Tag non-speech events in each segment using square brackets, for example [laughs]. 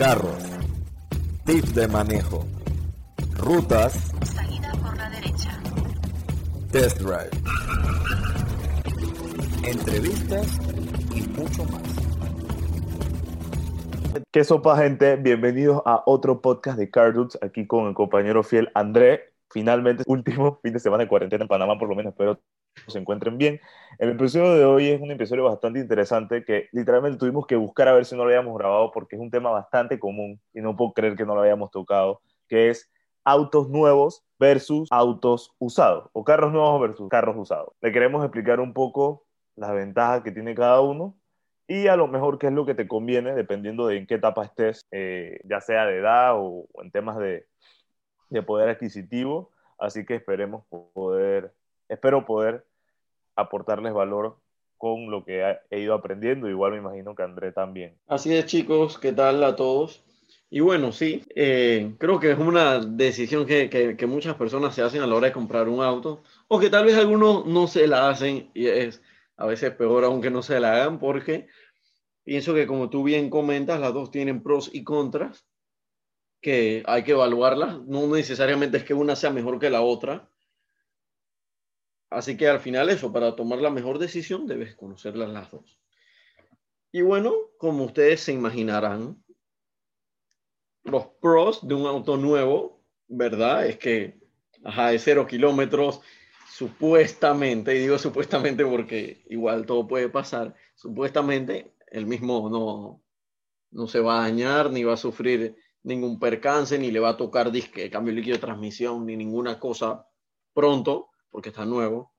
carros, tips de manejo, rutas, Salida por la derecha. test drive, entrevistas y mucho más. ¿Qué sopa, gente? Bienvenidos a otro podcast de Cardudes, aquí con el compañero fiel André. Finalmente, [laughs] último fin de semana de cuarentena en Panamá, por lo menos, espero que se encuentren bien. El episodio de hoy es un episodio bastante interesante que literalmente tuvimos que buscar a ver si no lo habíamos grabado porque es un tema bastante común y no puedo creer que no lo hayamos tocado, que es autos nuevos versus autos usados, o carros nuevos versus carros usados. Le queremos explicar un poco las ventajas que tiene cada uno y a lo mejor qué es lo que te conviene dependiendo de en qué etapa estés, eh, ya sea de edad o en temas de, de, poder adquisitivo. Así que esperemos poder, espero poder aportarles valor con lo que he ido aprendiendo. Igual me imagino que André también. Así es, chicos, ¿qué tal a todos? Y bueno, sí, eh, creo que es una decisión que, que, que, muchas personas se hacen a la hora de comprar un auto, o que tal vez algunos no se la hacen y es a veces peor aunque no se la hagan, porque pienso que como tú bien comentas, las dos tienen pros y contras, que hay que evaluarlas, no necesariamente es que una sea mejor que la otra. Así que al final eso, para tomar la mejor decisión debes conocerlas las dos. Y bueno, como ustedes se imaginarán, los pros de un auto nuevo, ¿verdad? Es que, ajá, de cero kilómetros, supuestamente, y digo supuestamente porque igual todo puede pasar, supuestamente el mismo no, no se va a dañar, ni va a sufrir ningún percance, ni le va a tocar disque, cambio líquido de transmisión, ni ninguna cosa pronto, porque está nuevo.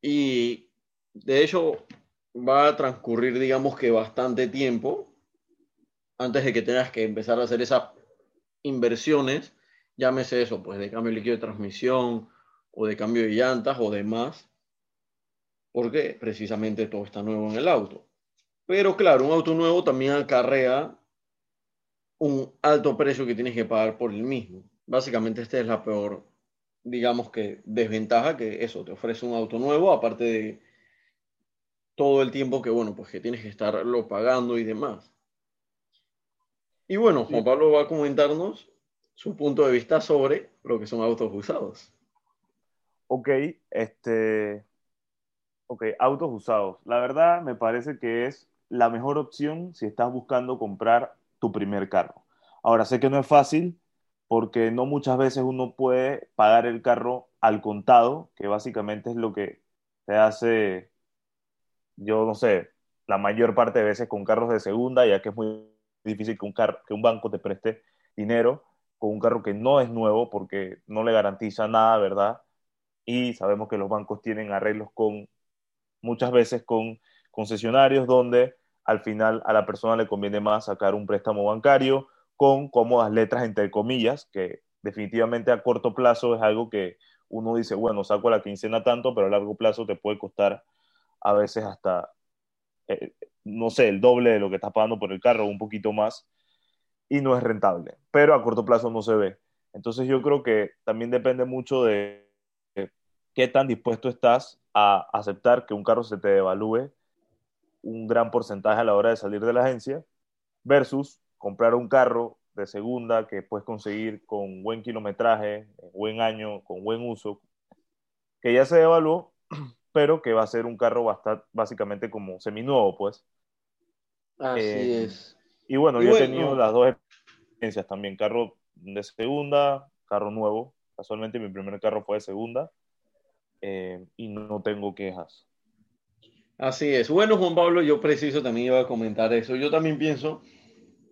Y de hecho va a transcurrir, digamos que bastante tiempo antes de que tengas que empezar a hacer esas inversiones, llámese eso, pues de cambio líquido de transmisión o de cambio de llantas o demás, porque precisamente todo está nuevo en el auto. Pero claro, un auto nuevo también acarrea un alto precio que tienes que pagar por el mismo. Básicamente esta es la peor, digamos que desventaja que eso, te ofrece un auto nuevo, aparte de todo el tiempo que, bueno, pues que tienes que estarlo pagando y demás. Y bueno, Juan Pablo va a comentarnos su punto de vista sobre lo que son autos usados. Ok, este, ok, autos usados. La verdad me parece que es la mejor opción si estás buscando comprar tu primer carro. Ahora, sé que no es fácil porque no muchas veces uno puede pagar el carro al contado, que básicamente es lo que se hace, yo no sé, la mayor parte de veces con carros de segunda, ya que es muy difícil que un, car que un banco te preste dinero con un carro que no es nuevo porque no le garantiza nada, ¿verdad? Y sabemos que los bancos tienen arreglos con muchas veces con concesionarios donde al final a la persona le conviene más sacar un préstamo bancario con cómodas letras entre comillas, que definitivamente a corto plazo es algo que uno dice, bueno, saco la quincena tanto, pero a largo plazo te puede costar a veces hasta eh, no sé, el doble de lo que estás pagando por el carro, un poquito más, y no es rentable, pero a corto plazo no se ve. Entonces yo creo que también depende mucho de qué tan dispuesto estás a aceptar que un carro se te devalúe un gran porcentaje a la hora de salir de la agencia versus comprar un carro de segunda que puedes conseguir con buen kilometraje, buen año, con buen uso, que ya se devaluó, [clears throat] pero que va a ser un carro bastante, básicamente como seminuevo, pues. Así eh, es. Y bueno, y yo bueno, he tenido las dos experiencias también, carro de segunda, carro nuevo. Casualmente mi primer carro fue de segunda eh, y no tengo quejas. Así es. Bueno, Juan Pablo, yo preciso también iba a comentar eso. Yo también pienso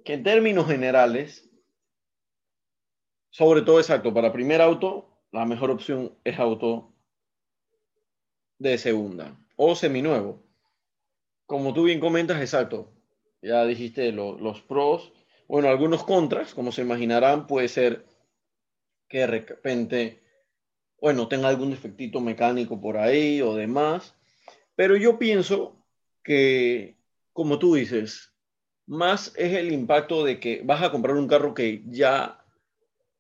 que en términos generales, sobre todo exacto, para primer auto, la mejor opción es auto de segunda o seminuevo. Como tú bien comentas, exacto, ya dijiste lo, los pros, bueno, algunos contras, como se imaginarán, puede ser que de repente, bueno, tenga algún defectito mecánico por ahí o demás, pero yo pienso que, como tú dices, más es el impacto de que vas a comprar un carro que ya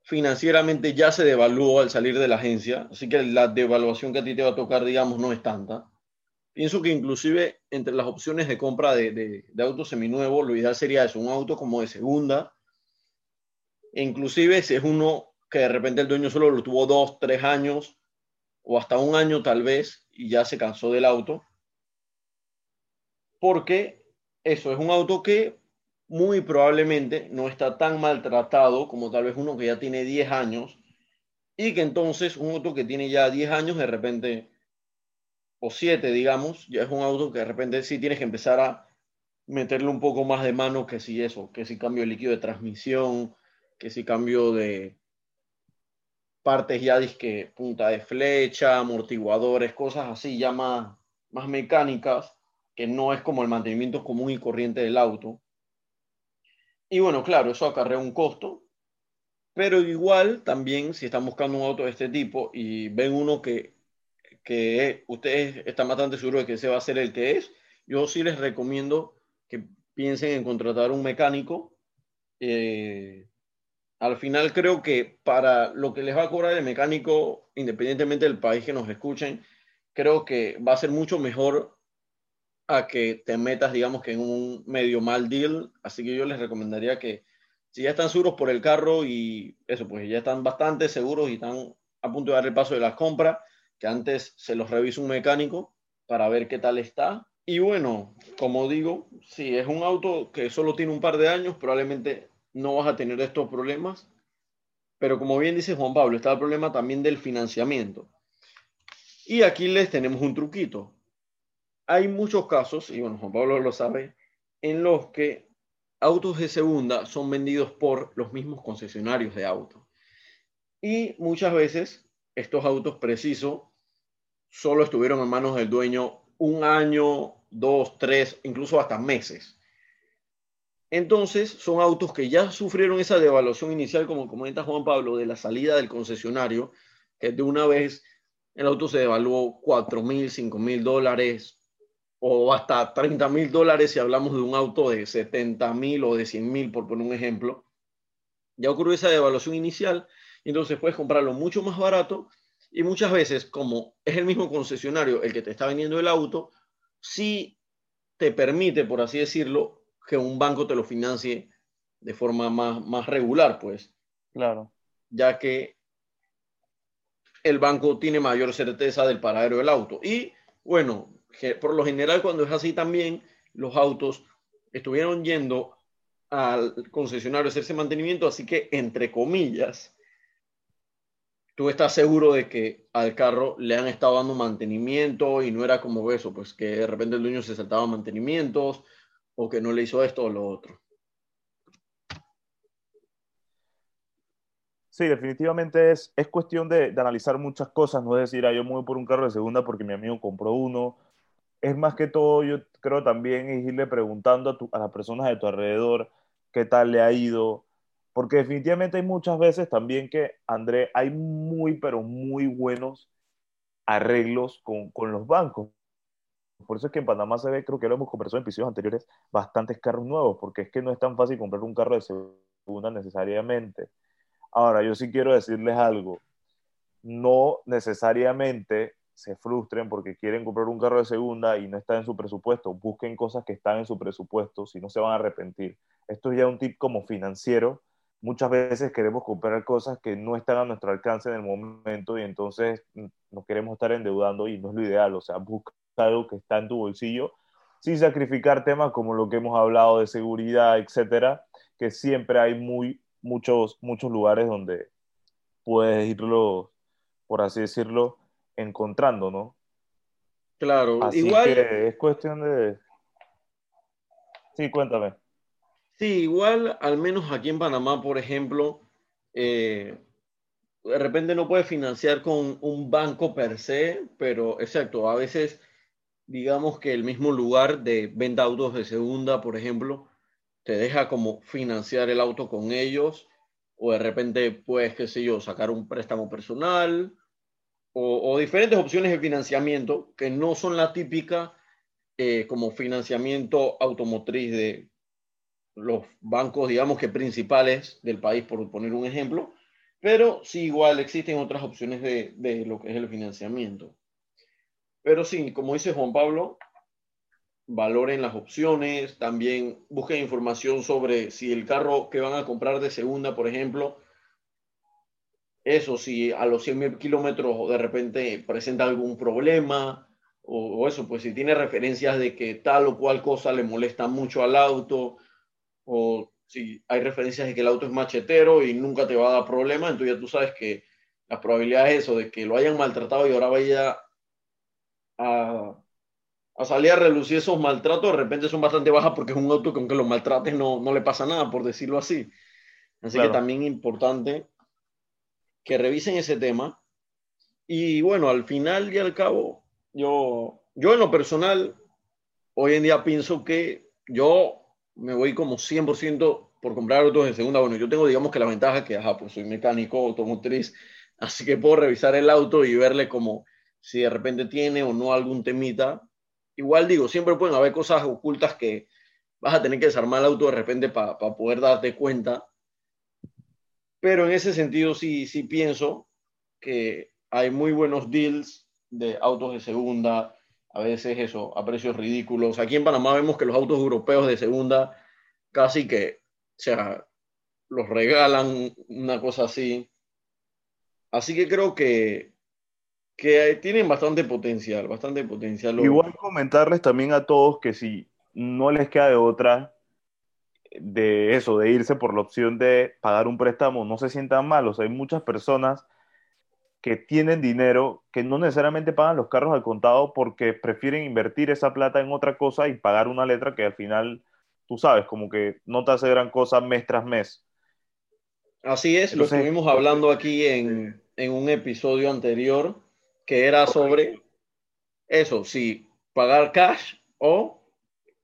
financieramente ya se devaluó al salir de la agencia, así que la devaluación que a ti te va a tocar, digamos, no es tanta, pienso que inclusive entre las opciones de compra de, de, de auto seminuevo, lo ideal sería eso, un auto como de segunda. E inclusive si es uno que de repente el dueño solo lo tuvo dos, tres años o hasta un año tal vez y ya se cansó del auto. Porque eso es un auto que muy probablemente no está tan maltratado como tal vez uno que ya tiene 10 años y que entonces un auto que tiene ya 10 años de repente o 7 digamos, ya es un auto que de repente sí tienes que empezar a meterle un poco más de mano que si eso, que si cambio de líquido de transmisión, que si cambio de partes ya disque punta de flecha, amortiguadores, cosas así ya más, más mecánicas, que no es como el mantenimiento común y corriente del auto. Y bueno, claro, eso acarrea un costo, pero igual también si están buscando un auto de este tipo y ven uno que, que ustedes están bastante seguros de que ese va a ser el que es, yo sí les recomiendo que piensen en contratar un mecánico. Eh, al final creo que para lo que les va a cobrar el mecánico, independientemente del país que nos escuchen, creo que va a ser mucho mejor a que te metas, digamos que en un medio mal deal. Así que yo les recomendaría que si ya están seguros por el carro y eso, pues ya están bastante seguros y están a punto de dar el paso de las compras, que antes se los revise un mecánico para ver qué tal está. Y bueno, como digo, si es un auto que solo tiene un par de años, probablemente no vas a tener estos problemas. Pero como bien dice Juan Pablo, está el problema también del financiamiento. Y aquí les tenemos un truquito. Hay muchos casos, y bueno, Juan Pablo lo sabe, en los que autos de segunda son vendidos por los mismos concesionarios de autos. Y muchas veces estos autos precisos solo estuvieron en manos del dueño un año, dos, tres, incluso hasta meses. Entonces, son autos que ya sufrieron esa devaluación inicial, como comenta Juan Pablo, de la salida del concesionario, que de una vez el auto se devaluó 4 mil, 5 mil dólares o hasta 30 mil dólares si hablamos de un auto de 70 mil o de 100 mil, por poner un ejemplo. Ya ocurrió esa devaluación inicial, entonces puedes comprarlo mucho más barato y muchas veces, como es el mismo concesionario el que te está vendiendo el auto, sí te permite, por así decirlo, que un banco te lo financie de forma más, más regular, pues. Claro. Ya que el banco tiene mayor certeza del paradero del auto. Y bueno, por lo general cuando es así también, los autos estuvieron yendo al concesionario a hacerse mantenimiento, así que entre comillas, tú estás seguro de que al carro le han estado dando mantenimiento y no era como eso, pues que de repente el dueño se saltaba mantenimientos o que no le hizo esto o lo otro. Sí, definitivamente es, es cuestión de, analizar muchas cosas, no es decir, ah, yo me voy por un carro de segunda porque mi amigo compró uno. Es más que todo, yo creo también es irle preguntando a, tu, a las personas de tu alrededor qué tal le ha ido, porque definitivamente hay muchas veces también que, André, hay muy, pero muy buenos arreglos con, con los bancos. Por eso es que en Panamá se ve, creo que lo hemos conversado en episodios anteriores, bastantes carros nuevos, porque es que no es tan fácil comprar un carro de segunda necesariamente. Ahora, yo sí quiero decirles algo. No necesariamente se frustren porque quieren comprar un carro de segunda y no está en su presupuesto. Busquen cosas que están en su presupuesto, si no se van a arrepentir. Esto es ya un tip como financiero. Muchas veces queremos comprar cosas que no están a nuestro alcance en el momento y entonces nos queremos estar endeudando y no es lo ideal. O sea, busca algo que está en tu bolsillo, sin sacrificar temas como lo que hemos hablado de seguridad, etcétera, que siempre hay muy, muchos, muchos lugares donde puedes irlo, por así decirlo, encontrando, ¿no? Claro, así igual. Que es cuestión de. Sí, cuéntame. Sí, igual, al menos aquí en Panamá, por ejemplo, eh, de repente no puedes financiar con un banco per se, pero exacto, a veces digamos que el mismo lugar de venta autos de segunda, por ejemplo, te deja como financiar el auto con ellos, o de repente puedes, qué sé yo, sacar un préstamo personal, o, diferentes opciones de financiamiento que no son la típica eh, como financiamiento automotriz de los bancos, digamos que principales del país, por poner un ejemplo, pero sí igual existen otras opciones de, de lo que es el financiamiento. Pero sí, como dice Juan Pablo, valoren las opciones, también busquen información sobre si el carro que van a comprar de segunda, por ejemplo, eso, si a los 100 kilómetros de repente presenta algún problema, o, o, eso, pues si tiene referencias de que tal o cual cosa le molesta mucho al auto, o si hay referencias de que el auto es machetero y nunca te va a dar problema, entonces ya tú sabes que la probabilidad es eso, de que lo hayan maltratado y ahora vaya a, a salir a relucir esos maltratos, de repente son bastante bajas porque es un auto que aunque lo maltrates no, no le pasa nada, por decirlo así. Así Claro. que también importante que revisen ese tema. Y bueno, al final y al cabo, yo, yo en lo personal, hoy en día pienso que yo me voy como 100% por comprar autos de segunda. Bueno, yo tengo, digamos que la ventaja que, ajá, pues soy mecánico automotriz, así que puedo revisar el auto y verle como si de repente tiene o no algún temita. Igual digo, siempre pueden haber cosas ocultas que vas a tener que desarmar el auto de repente para poder darte cuenta. Pero en ese sentido sí, sí pienso que hay muy buenos deals de autos de segunda, a veces eso, a precios ridículos. Aquí en Panamá vemos que los autos europeos de segunda casi que, o sea, los regalan, una cosa así. Así que creo que, que tienen bastante potencial, bastante potencial. Igual comentarles también a todos que si no les queda de otra de eso, de irse por la opción de pagar un préstamo, no se sientan mal. O sea, hay muchas personas que tienen dinero que no necesariamente pagan los carros al contado porque prefieren invertir esa plata en otra cosa y pagar una letra que al final, tú sabes, como que no te hace gran cosa mes tras mes. Así es, Entonces- lo estuvimos hablando aquí en, en un episodio anterior que era sobre eso, si pagar cash o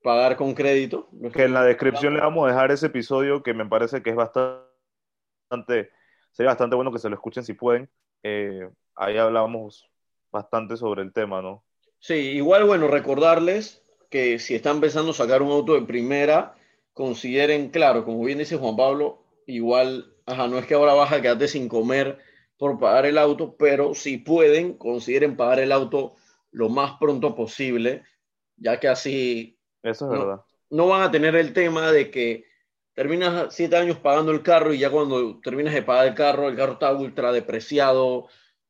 pagar con crédito. Que en la descripción le vamos a dejar ese episodio que me parece que es bastante, sería bastante bueno que se lo escuchen si pueden. Eh, ahí hablamos bastante sobre el tema, ¿no? Sí, igual, bueno, recordarles que si están pensando sacar un auto de primera, consideren, claro, como bien dice Juan Pablo, igual, ajá, no es que ahora vas a quedarte sin comer por pagar el auto, pero si pueden, consideren pagar el auto lo más pronto posible, ya que así Eso es No. verdad. no van a tener el tema de que terminas siete años pagando el carro y ya cuando terminas de pagar el carro, el carro está ultra depreciado,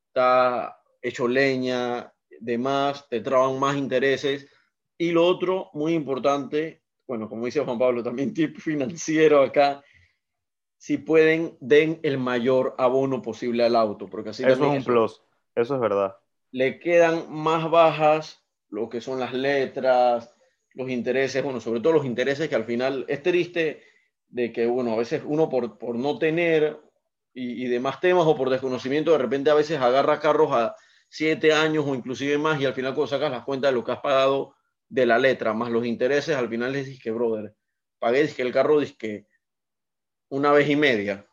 está hecho leña, demás, te traban más intereses. Y lo otro, muy importante, bueno, como dice Juan Pablo, también [laughs] tip financiero acá, si pueden, den el mayor abono posible al auto, porque así Eso es un plus. Eso es verdad. le quedan más bajas lo que son las letras, los intereses, bueno, sobre todo los intereses que al final es triste de que, bueno, a veces uno por, por no tener y, y demás temas o por desconocimiento, de repente a veces agarra carros a siete años o inclusive más y al final cuando sacas las cuentas de lo que has pagado de la letra, más los intereses, al final les dije, brother, pagué que el carro que una vez y media.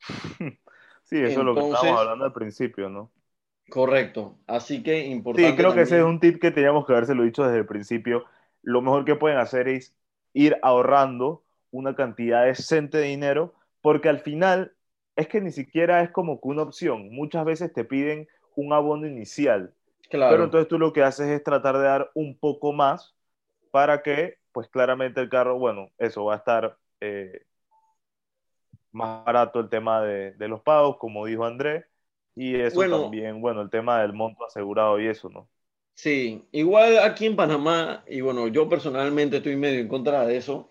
[laughs] Sí, eso es lo que estábamos hablando al principio, ¿no? Correcto. Así que importante. Sí, creo que ese es un tip que teníamos que habérselo dicho desde el principio. Lo mejor que pueden hacer es ir ahorrando una cantidad decente de dinero, porque al final es que ni siquiera es como que una opción. Muchas veces te piden un abono inicial, Claro. pero entonces tú lo que haces es tratar de dar un poco más para que, pues claramente el carro, bueno, eso va a estar eh, más barato el tema de, de los pagos, como dijo André, y eso Bueno. también, bueno, el tema del monto asegurado y eso, ¿no? Sí, igual aquí en Panamá, y bueno, yo personalmente estoy medio en contra de eso.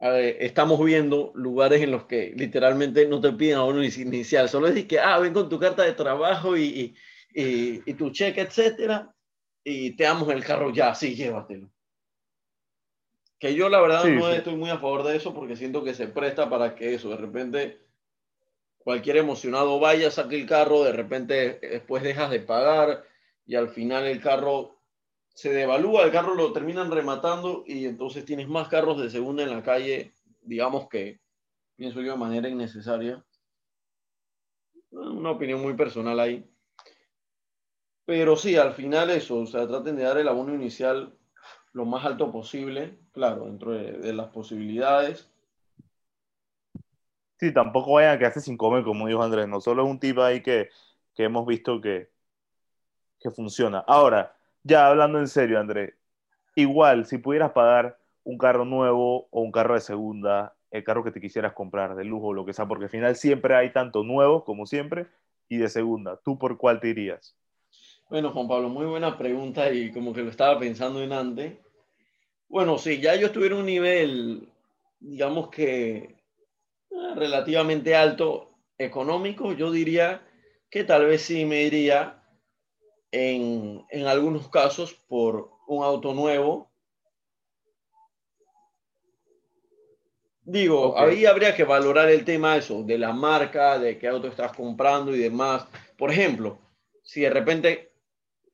eh, estamos viendo lugares en los que literalmente no te piden abono ini- inicial, solo es que, ah, ven con tu carta de trabajo y, y, y- y tu cheque, etcétera, y te damos el carro ya, sí, llévatelo. Que yo la verdad Sí, no sí. estoy muy a favor de eso porque siento que se presta para que eso, de repente cualquier emocionado vaya, saque el carro, de repente después dejas de pagar y al final el carro se devalúa, el carro lo terminan rematando y entonces tienes más carros de segunda en la calle, digamos que pienso yo de manera innecesaria. Una opinión muy personal ahí. Pero sí, al final eso, o sea, traten de dar el abono inicial lo más alto posible, claro, dentro de, las posibilidades. Sí, tampoco vayan a quedarse sin comer, como dijo Andrés, no solo es un tip ahí que, que hemos visto que, funciona. Ahora, Ya hablando en serio, André, igual, si pudieras pagar un carro nuevo o un carro de segunda, el carro que te quisieras comprar, de lujo o lo que sea, porque al final siempre hay tanto nuevo como siempre y de segunda, ¿tú por cuál te irías? Bueno, Juan Pablo, muy buena pregunta y como que lo estaba pensando en antes. Bueno, si ya yo estuviera en un nivel, digamos que eh, relativamente alto económico, yo diría que tal vez sí me iría en, en algunos casos por un auto nuevo. Digo, ahí habría que valorar el tema eso, de la marca, de qué auto estás comprando y demás. Por ejemplo, si de repente,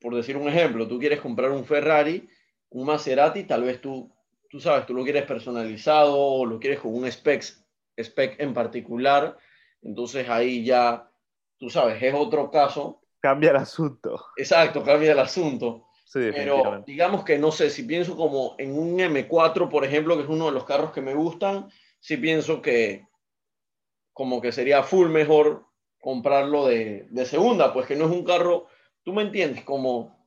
por decir un ejemplo, tú quieres comprar un Ferrari, un Maserati, tal vez tú, tú sabes, tú lo quieres personalizado o lo quieres con un spec, spec en particular, entonces ahí ya, tú sabes, es otro caso. Cambia el asunto. Exacto, cambia el asunto. Sí, Pero digamos que no sé, si pienso como en un M4, por ejemplo, que es uno de los carros que me gustan, sí pienso que como que sería full mejor comprarlo de, de segunda, pues que no es un carro, tú me entiendes, como,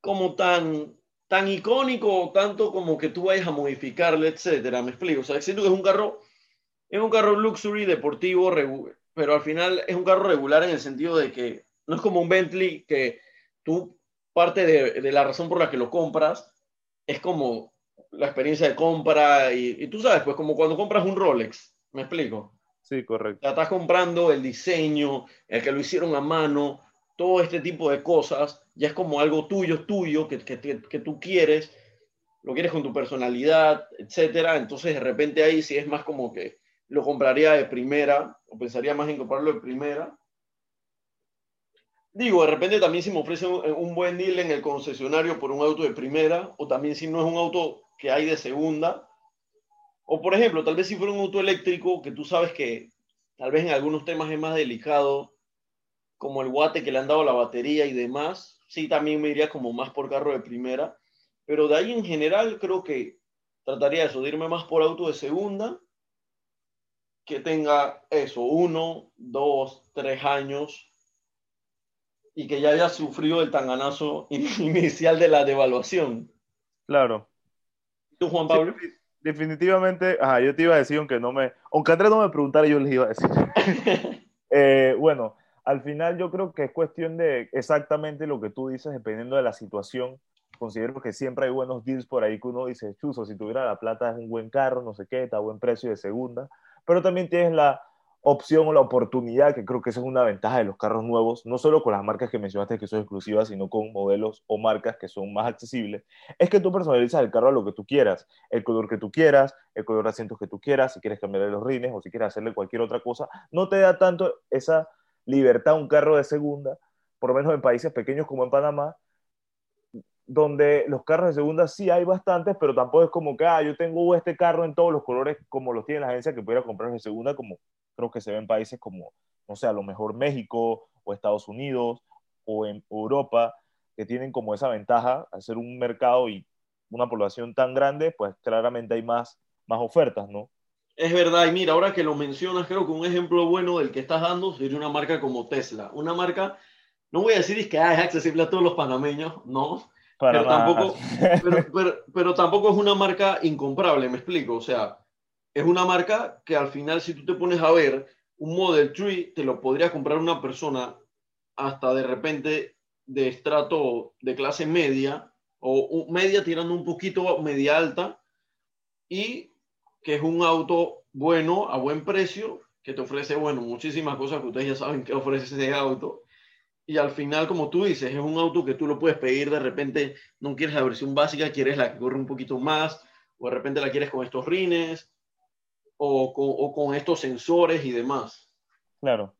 como tan, tan icónico, tanto como que tú vayas a modificarle, etcétera, me explico. O sea, siento que es un carro, es un carro luxury, deportivo, pero al final es un carro regular en el sentido de que no es como un Bentley que tú parte de, de la razón por la que lo compras es como la experiencia de compra y, y tú sabes, pues como cuando compras un Rolex, me explico. Sí, correcto. Ya estás comprando el diseño, el que lo hicieron a mano, todo este tipo de cosas, ya es como algo tuyo, tuyo, que, que, que- que tú quieres, lo quieres con tu personalidad, etcétera. Entonces, de repente ahí sí es más como que lo compraría de primera, o pensaría más en comprarlo de primera. Digo, de repente también si me ofrecen un, buen deal en el concesionario por un auto de primera, o también si no es un auto que hay de segunda, o por ejemplo, tal vez si fuera un auto eléctrico que tú sabes que tal vez en algunos temas es más delicado, como el guate que le han dado la batería y demás, sí también me iría como más por carro de primera, pero de ahí en general creo que trataría eso, de irme más por auto de segunda, que tenga eso, uno, dos, tres años, y que ya haya sufrido el tanganazo [laughs] inicial de la devaluación. Claro. ¿Tú, Juan Pablo? Sí, definitivamente, ajá, yo te iba a decir, aunque no me, aunque Andrés no me preguntara, yo les iba a decir. [laughs] Eh, bueno, al final yo creo que es cuestión de exactamente lo que tú dices, dependiendo de la situación. Considero que siempre hay buenos deals por ahí que uno dice, chuzo, si tuviera la plata es un buen carro, no sé qué, está a buen precio de segunda, pero también tienes la opción o la oportunidad, que creo que esa es una ventaja de los carros nuevos, no solo con las marcas que mencionaste que son exclusivas, sino con modelos o marcas que son más accesibles, es que tú personalizas el carro a lo que tú quieras, el color que tú quieras, el color de asientos que tú quieras, si quieres cambiarle los rines o si quieres hacerle cualquier otra cosa, no te da tanto esa libertad un carro de segunda, por lo menos en países pequeños como en Panamá, donde los carros de segunda sí hay bastantes, pero tampoco es como que, ah, yo tengo este carro en todos los colores como los tiene la agencia que pudiera comprar de segunda, como creo que se ve en países como, no sé, a lo mejor México o Estados Unidos o en Europa, que tienen como esa ventaja al ser un mercado y una población tan grande, pues claramente hay más, más ofertas, ¿no? Es verdad, y mira, ahora que lo mencionas, creo que un ejemplo bueno del que estás dando sería una marca como Tesla. Una marca, no voy a decir es que ah, es accesible a todos los panameños, no, Para pero tampoco, [laughs] pero, pero, pero tampoco es una marca incomparable, me explico. O sea, es una marca que al final, si tú te pones a ver, un Model 3 te lo podría comprar una persona hasta de repente de estrato de clase media o media tirando un poquito media alta y que es un auto bueno a buen precio que te ofrece, bueno, muchísimas cosas que ustedes ya saben que ofrece ese auto. Y al final, como tú dices, es un auto que tú lo puedes pedir de repente, no quieres la versión básica, quieres la que corre un poquito más, o de repente la quieres con estos rines, o con, con estos sensores y demás. Claro.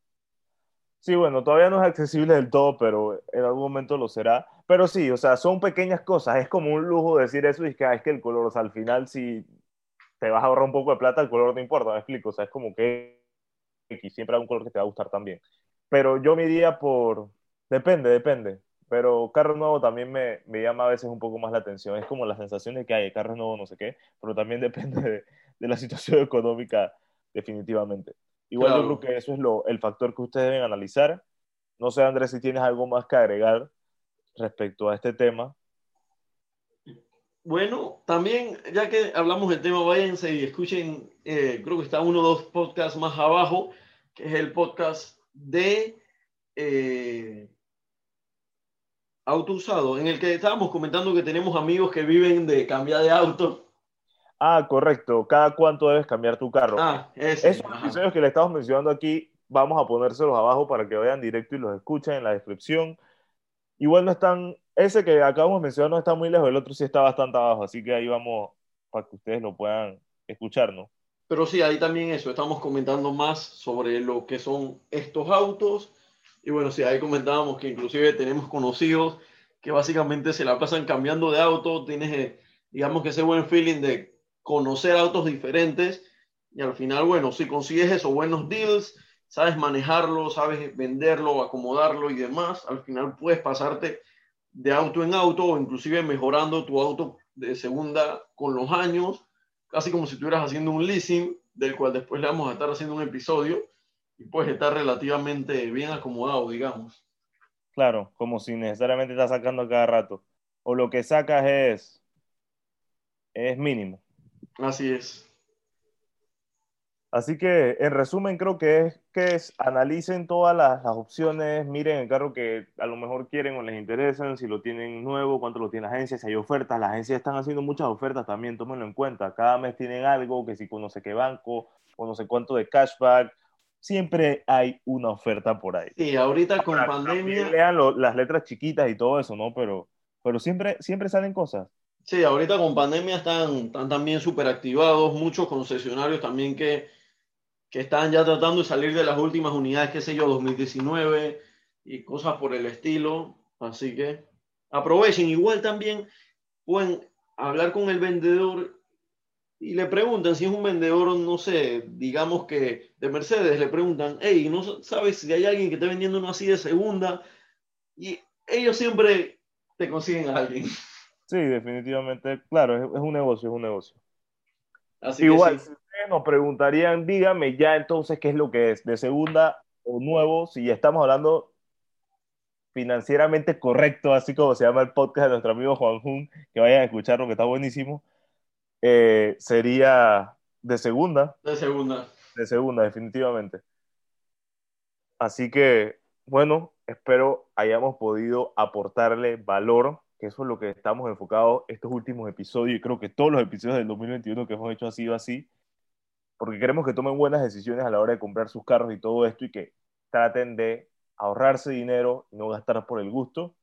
Sí, bueno, todavía no es accesible del todo, pero en algún momento lo será. Pero sí, o sea, son pequeñas cosas. Es como un lujo decir eso y es que, ah, es que el color, o sea, al final si te vas a ahorrar un poco de plata, el color no importa, me explico. O sea, es como que X, siempre hay un color que te va a gustar también. Pero yo me iría por... Depende, depende. Pero carro nuevo también me, me llama a veces un poco más la atención. Es como la sensación de que hay carro nuevo, no sé qué, pero también [laughs] depende de, de la situación económica, definitivamente. Igual Claro. yo creo que eso es lo, el factor que ustedes deben analizar. No sé, Andrés, si tienes algo más que agregar. respecto a este tema. Bueno, también, ya que hablamos del tema, váyanse y escuchen, eh, creo que está uno o dos podcasts más abajo, que es el podcast de eh, auto usado, en el que estábamos comentando que tenemos amigos que viven de cambiar de auto. Ah, correcto. ¿Cada cuánto debes cambiar tu carro? Ah, ese, Esos ajá. episodios que le estamos mencionando aquí, vamos a ponérselos abajo para que vayan directo y los escuchen en la descripción. Igual no están, ese que acabamos de mencionar no está muy lejos, el otro sí está bastante abajo, así que ahí vamos para que ustedes lo puedan escuchar, ¿no? Pero sí, ahí también eso, estamos comentando más sobre lo que son estos autos. Y bueno, sí, ahí comentábamos que inclusive tenemos conocidos que básicamente se la pasan cambiando de auto, tienes, eh, digamos que ese buen feeling de conocer autos diferentes y al final, bueno, si consigues esos buenos deals, sabes manejarlo, sabes venderlo, acomodarlo y demás, al final puedes pasarte de auto en auto o inclusive mejorando tu auto de segunda con los años casi como si estuvieras haciendo un leasing, del cual después le vamos a estar haciendo un episodio, y puedes estar relativamente bien acomodado, digamos. Claro, como si necesariamente estás sacando a cada rato. O lo que sacas es, es mínimo. Así es. Así que, en resumen, creo que es que es, analicen todas las, las opciones, miren el carro que a lo mejor quieren o les interesan, si lo tienen nuevo, cuánto lo tiene la agencia, si hay ofertas. Las agencias están haciendo muchas ofertas también, tómenlo en cuenta. Cada mes tienen algo, que si con no sé qué banco, o no sé cuánto de cashback. Siempre hay una oferta por ahí. Sí, ahorita con Ahora, pandemia, también Lean lo- las letras chiquitas y todo eso, ¿no? Pero, pero siempre, siempre salen cosas. sí, ahorita con pandemia están, están también súper activados, muchos concesionarios también que, que están ya tratando de salir de las últimas unidades, qué sé yo, 2019 y cosas por el estilo. Así que aprovechen. Igual también pueden hablar con el vendedor y le preguntan si es un vendedor, no sé, digamos que de Mercedes, le preguntan, hey, ¿no sabes si hay alguien que esté vendiendo uno así de segunda? Y ellos siempre te consiguen a alguien. Sí, definitivamente. Claro, es, es un negocio, es un negocio. Así Igual, que sí. Ustedes nos preguntarían, dígame ya entonces qué es lo que es, de segunda o nuevo, si ya estamos hablando financieramente correcto, así como se llama el podcast de nuestro amigo Juan Jun, que vayan a escucharlo, que está buenísimo, eh, sería de segunda, De segunda. de segunda, definitivamente. Así que, bueno, espero hayamos podido aportarle valor, que eso es lo que estamos enfocados estos últimos episodios, y creo que todos los episodios del 2021 que hemos hecho ha sido así, porque queremos que tomen buenas decisiones a la hora de comprar sus carros y todo esto, y que traten de ahorrarse dinero y no gastar por el gusto.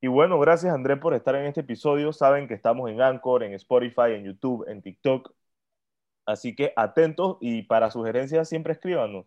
Y bueno, gracias André por estar en este episodio. Saben que estamos en Anchor, en Spotify, en YouTube, en TikTok. Así que atentos y para sugerencias siempre escríbanos.